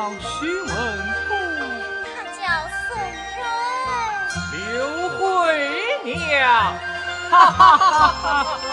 叫徐文通。他叫宋人。刘慧娘。哈哈哈哈哈！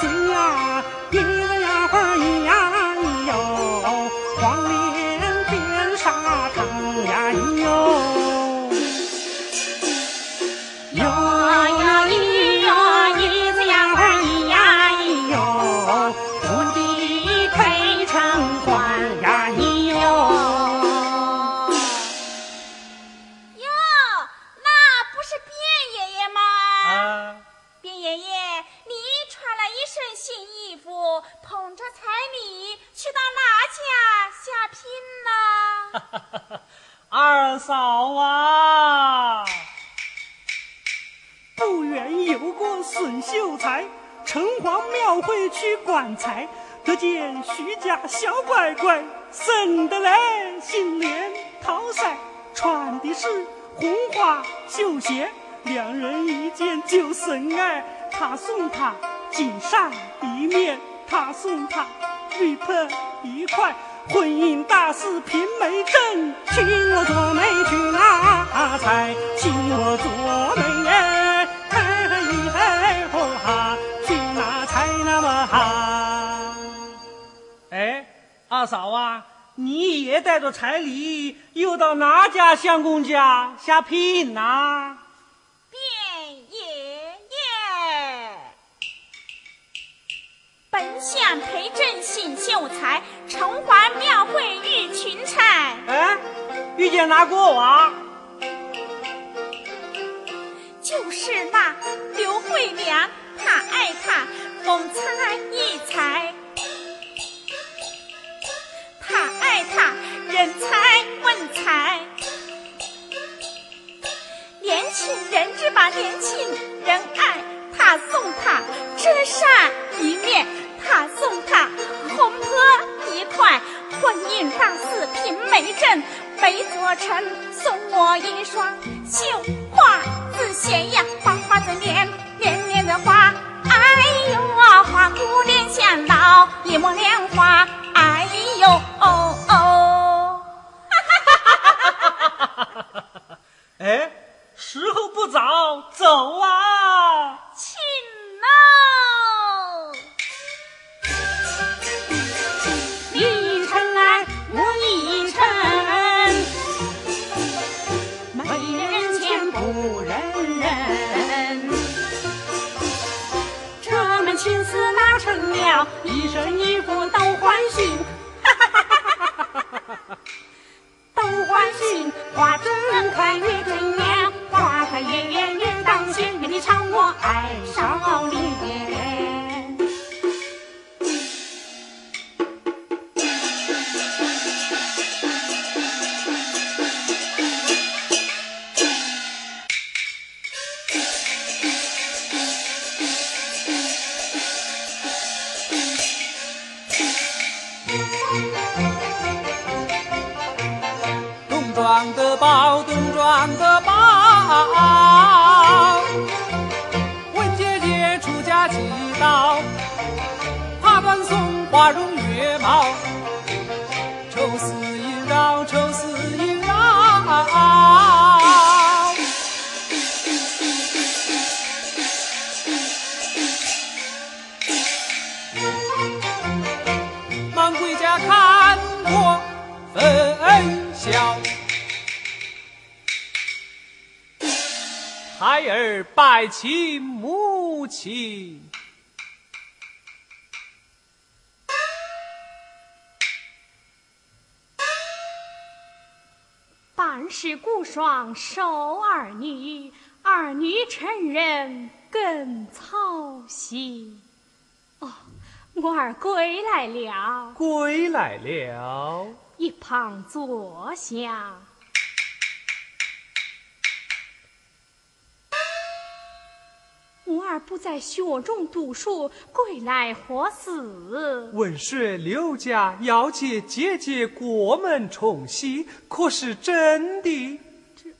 怎么样？不远有个孙秀才，城隍庙会去观财，得见徐家小乖乖，生得来心连桃腮，穿的是红花绣鞋，两人一见就深爱，他送她金扇一面，他送她玉佩一块。婚姻大事平媒证，请我做媒去拿财，请我做媒二嫂啊，你也带着彩礼，又到哪家相公家下聘呐？变爷爷本想陪朕醒秀才，城隍庙会遇群才。哎，遇见哪国王？就是那刘慧良，他爱他风采异才，他爱他人才文采，年轻人只把年轻人爱，他送他遮扇一面。他送他红婆一块，婚姻大事拼媒证，没做成送我一双绣花子鞋呀，花花子脸，年年的花，哎呦，花姑脸像老一抹莲花，哎时候不早走啊！oh 你一尘来我一尘没人见不认人。这门亲事哪成了？一生一步都欢喜都欢喜花正开我爱上了你拜请母亲。半世孤霜守儿女，儿女成人更操心。哦，我儿归来了，归来了。一旁坐下。儿不在学中读书，归来何事？闻说刘家要借姐姐过门重喜，可是真的？这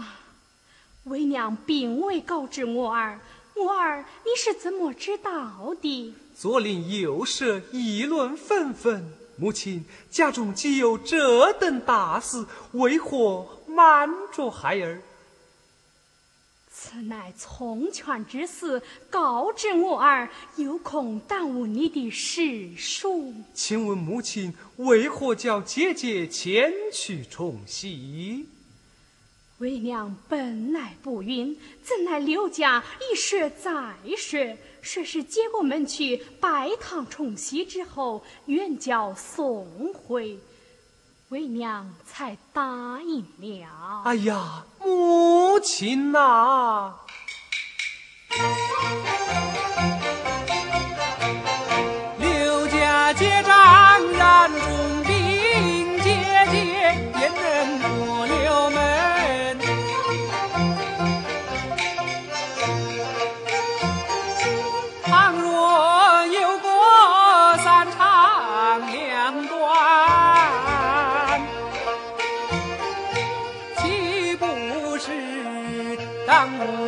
啊，为娘并未告知我儿。我儿，你是怎么知道的？左邻右舍议论纷纷。母亲，家中既有这等大事，为何瞒着孩儿？此乃从权之事，告知我儿，有恐耽误你的事数。请问母亲，为何叫姐姐前去重喜？为娘本来不孕，怎奈刘家一说再说，说是接过门去拜堂重喜之后，愿叫送回。为娘才答应了。哎呀，母亲呐！是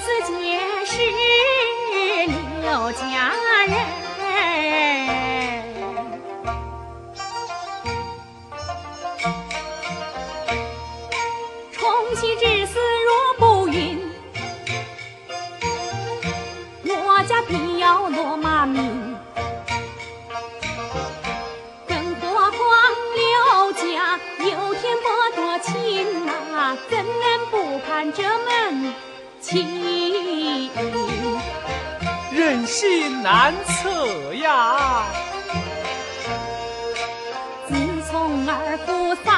子皆是刘家人。难测呀！自从二夫丧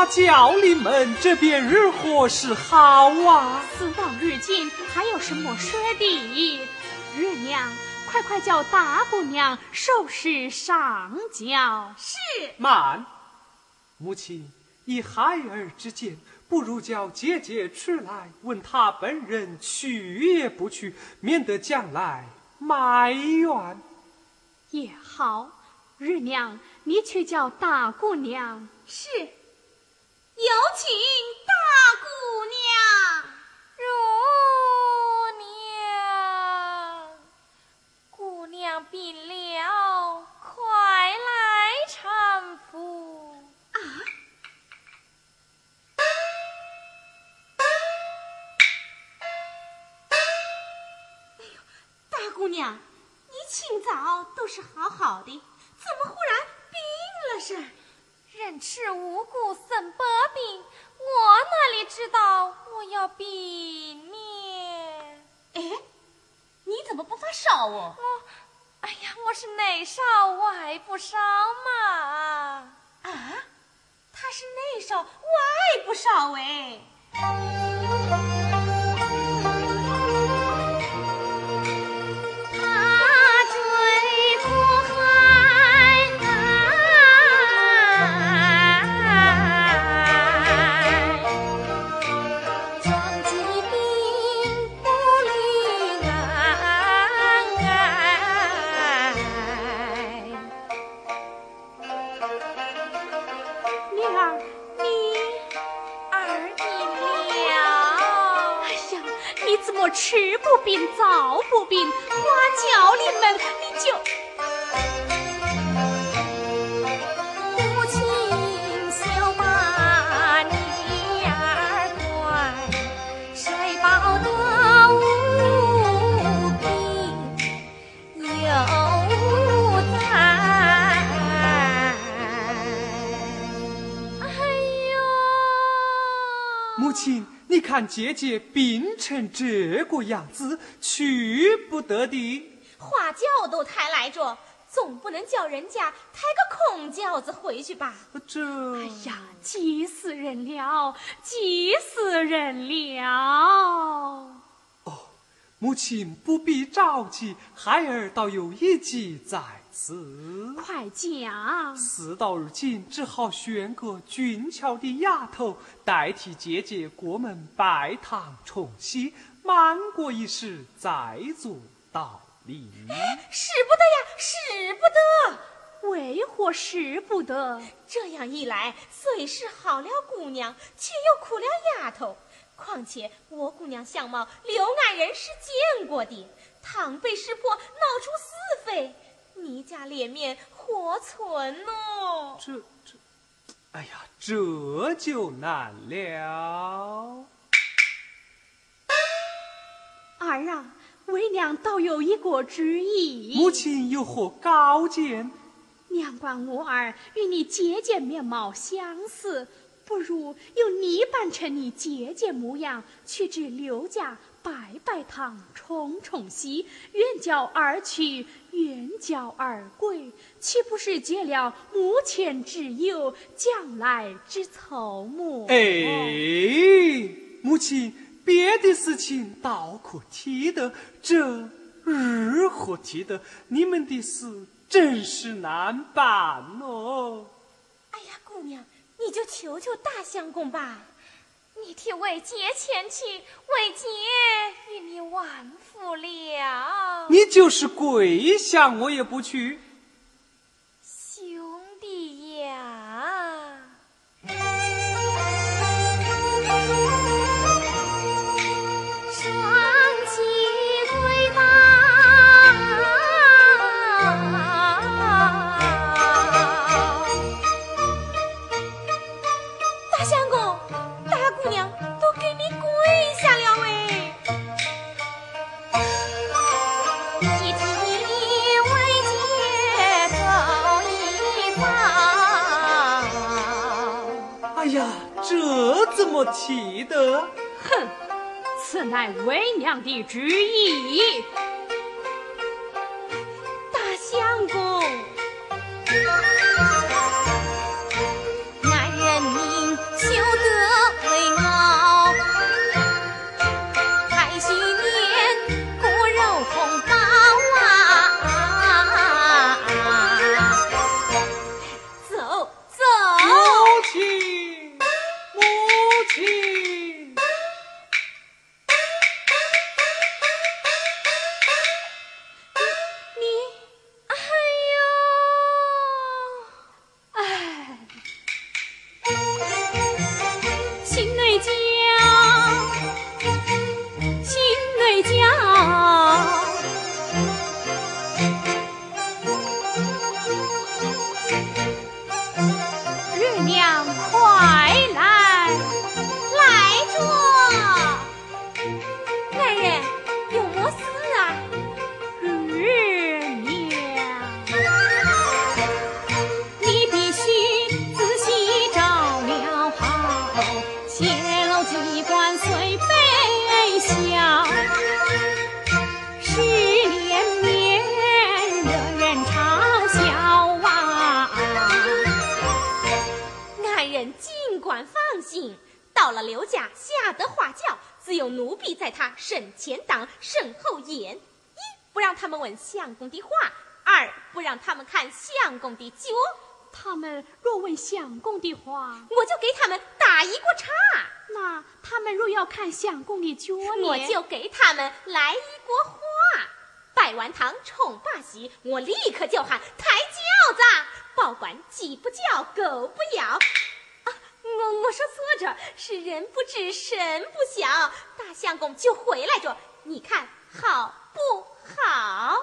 花轿临门，这边如何是好啊？死到如今，还有什么说的？日娘，快快叫大姑娘收拾上轿。是慢，母亲，以孩儿之见，不如叫姐姐出来，问她本人去也不去，免得将来埋怨。也好，日娘，你去叫大姑娘。是，有请大姑娘。乳娘，姑娘病了，快来搀扶。大姑娘，你清早都是好好的，怎么忽然病了是？人吃五谷生百病，我哪里知道我要病呢？哎，你怎么不发烧哦？我，哎呀，我是内烧外不烧嘛。啊，他是内烧外不烧哎。看姐姐病成这个样子，去不得的。花轿都抬来着，总不能叫人家抬个空轿子回去吧？这……哎呀，急死人了，急死人了！哦，母亲不必着急，孩儿倒有一计在。此快讲！事到如今，只好选个俊俏的丫头代替姐姐过门拜堂重喜，瞒过一时再做道理。使不得呀，使不得！为何使不得？这样一来，虽是好了姑娘，却又苦了丫头。况且我姑娘相貌，刘安人是见过的，倘被识破，闹出是非。你家脸面何存呢？这这，哎呀，这就难了。儿啊，为娘倒有一个主意。母亲有何高见？娘管我儿与你姐姐面貌相似，不如由你扮成你姐姐模样，去至刘家。拜拜堂，重重喜，远叫儿去，远叫儿归，岂不是解了目前之忧，将来之愁么？哎，母亲，别的事情倒可提的，这如何提的？你们的事真是难办哦。哎呀，姑娘，你就求求大相公吧。你替魏杰前去，魏杰与你完福了。你就是跪下，我也不去。气得，哼！此乃为娘的旨意。问相公的话，二不让他们看相公的脚。他们若问相公的话，我就给他们打一锅茶；那他们若要看相公的脚呢，我就给他们来一锅花。拜完堂，冲罢席，我立刻就喊抬轿子，保管鸡不叫，狗不咬。啊，我我说错着，是人不知神不晓，大相公就回来着，你看好不好？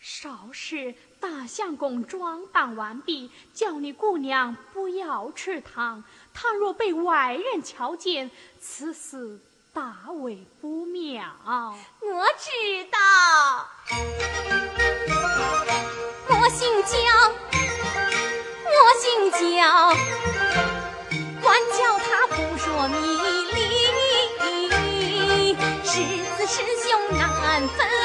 少时大相公装扮完毕，叫你姑娘不要吃糖。倘若被外人瞧见，此事。大为不妙，我知道。我姓焦，我姓焦，管教他不说迷师兄难分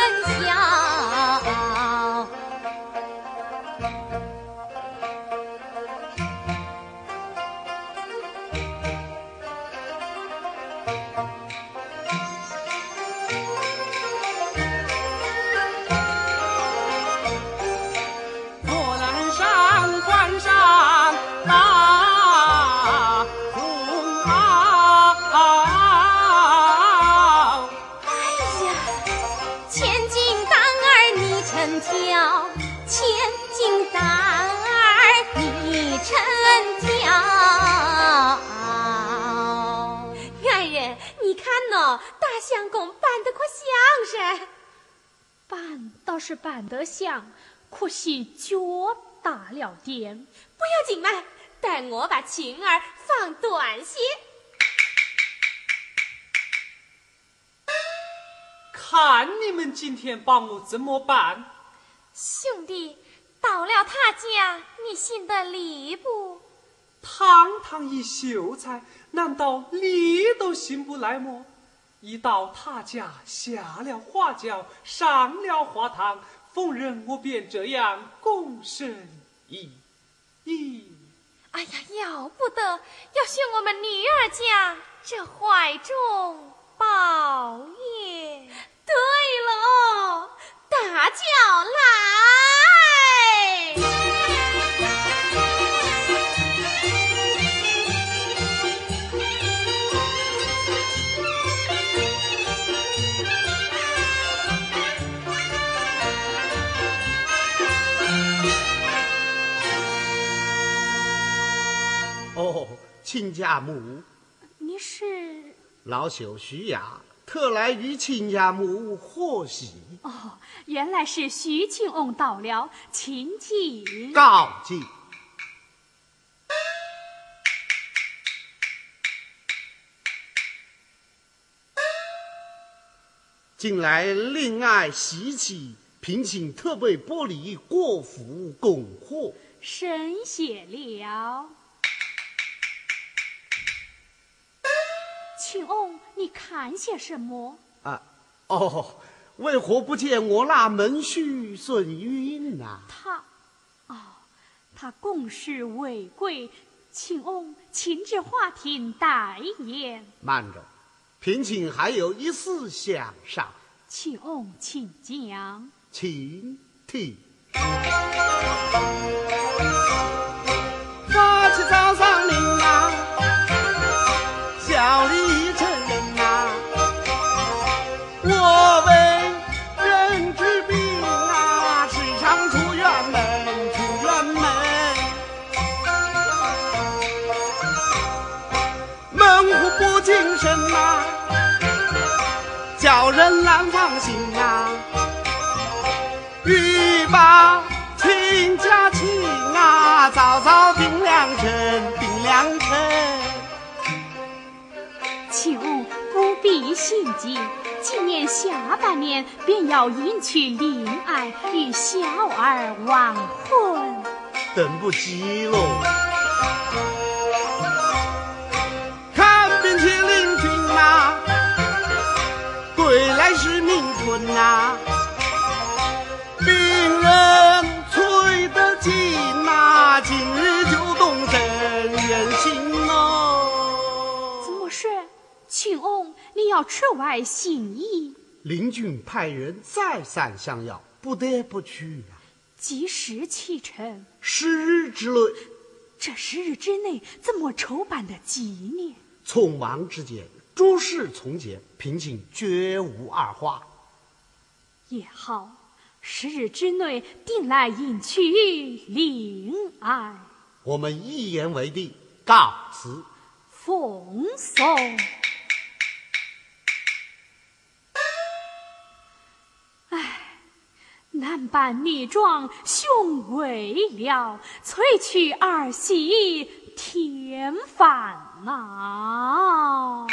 是办得像，可惜脚大了点。不要紧嘛，待我把琴儿放短些。看你们今天把我怎么办？兄弟，到了他家，你信得礼不？堂堂一秀才，难道礼都信不来么？一到他家，下了花轿，上了花堂，逢人我便这样躬身一一。哎呀，要不得，要学我们女儿家这怀中抱也。家母，你是老朽徐雅，特来与亲家母贺喜。哦，原来是徐庆翁到了，请进。告进。近来恋爱喜气，聘请特备玻璃过府供货，深谢了。庆翁，你看些什么？啊，哦，为何不见我那门婿孙云呐？他，哦，他共事未归，请翁请至花厅待言。慢着，贫请还有一事想商。请翁，请讲。请听。发起早上令啊，人难放心啊。欲把亲家请啊，早早定良辰，定良辰。请不必心急，今年下半年便要迎娶令爱与小儿完婚，等不及喽。要出外行医。邻军派人再三相邀，不得不去呀。几时启程？十日之内。这十日之内怎么筹办的纪念？匆忙之间，诸事从简，平静绝无二话。也好，十日之内定来迎娶灵爱。我们一言为定，告辞。奉送。难办逆状，胸围了催去儿媳添烦恼。